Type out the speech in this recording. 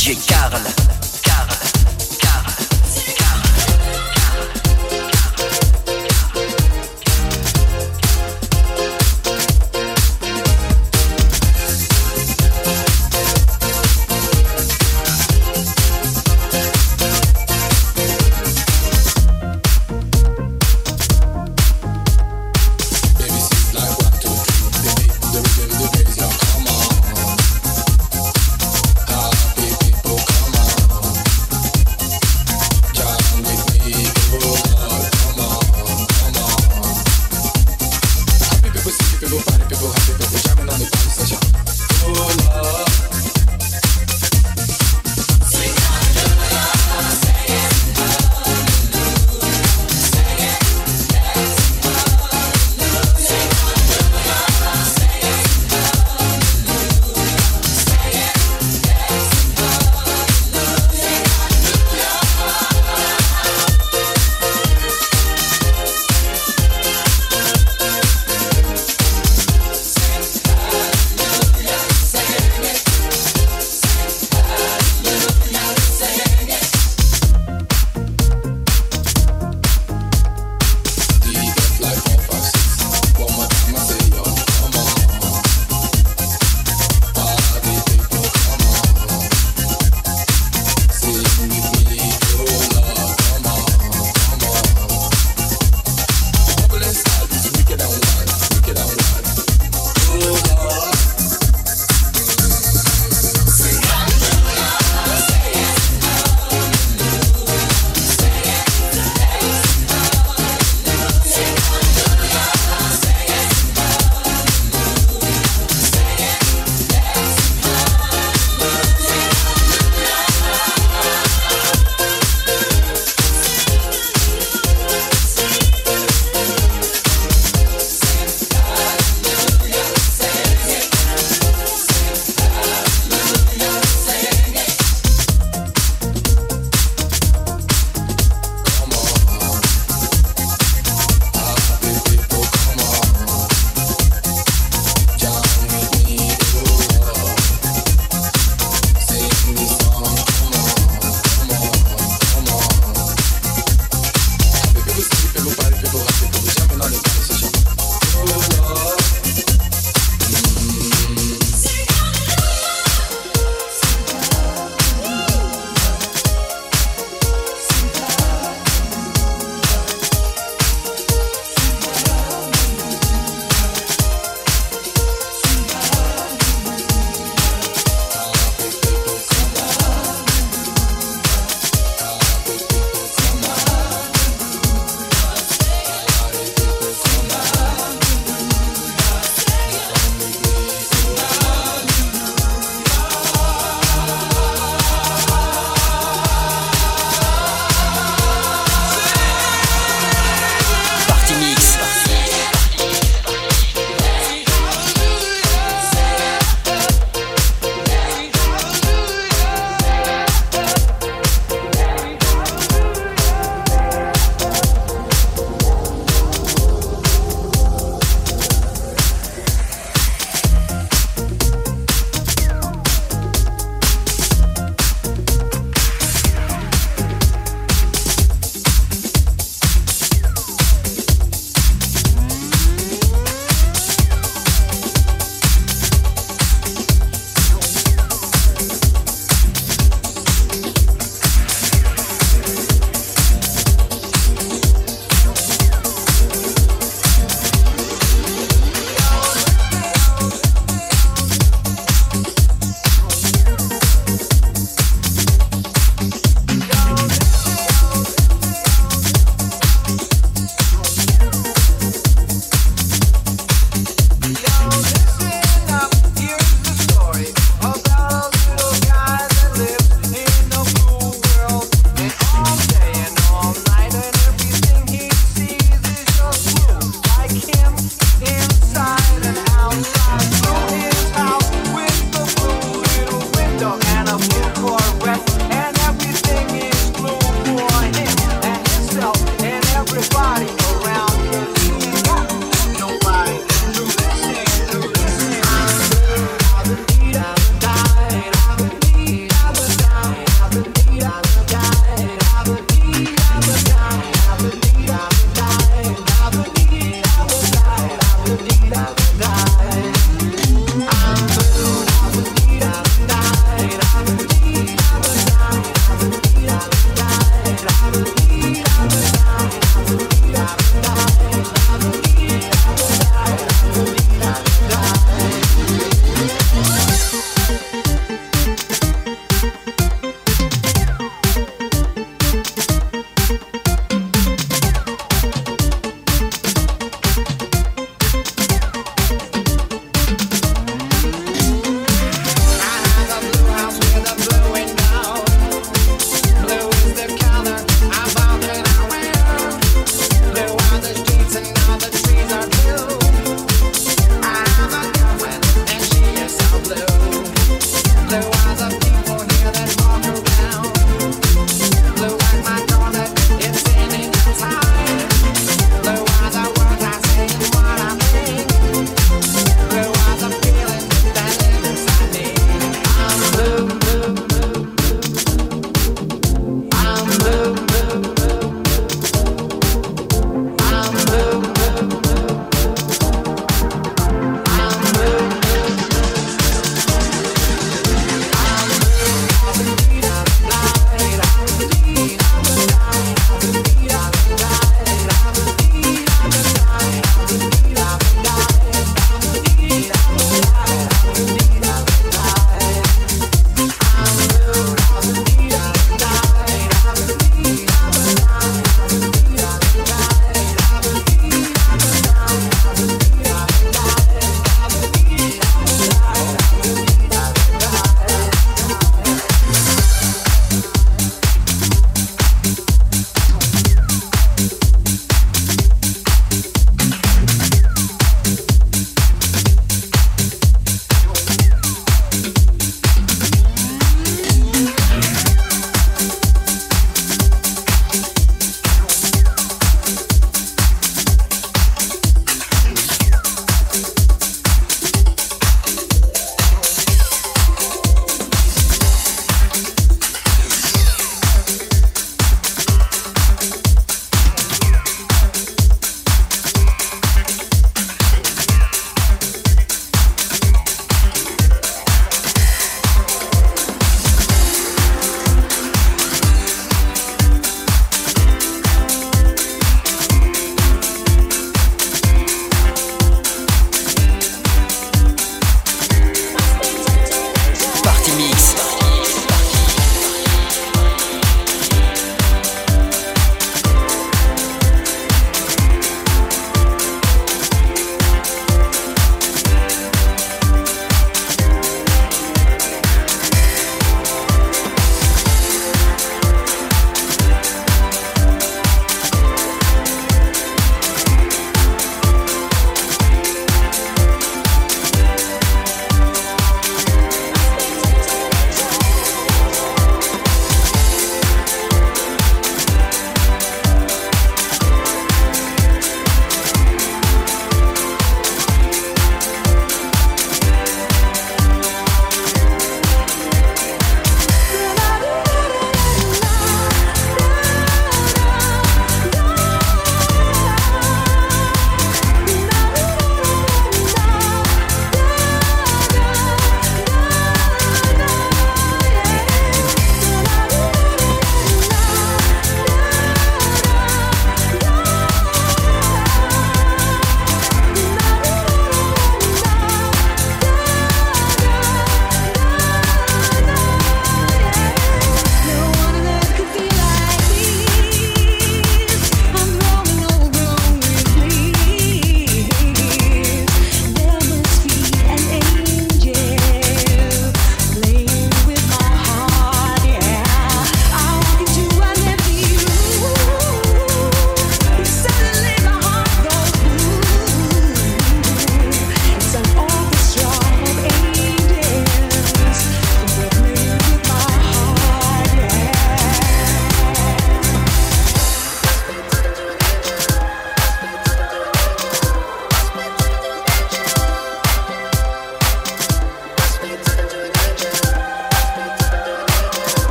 DJ Carl.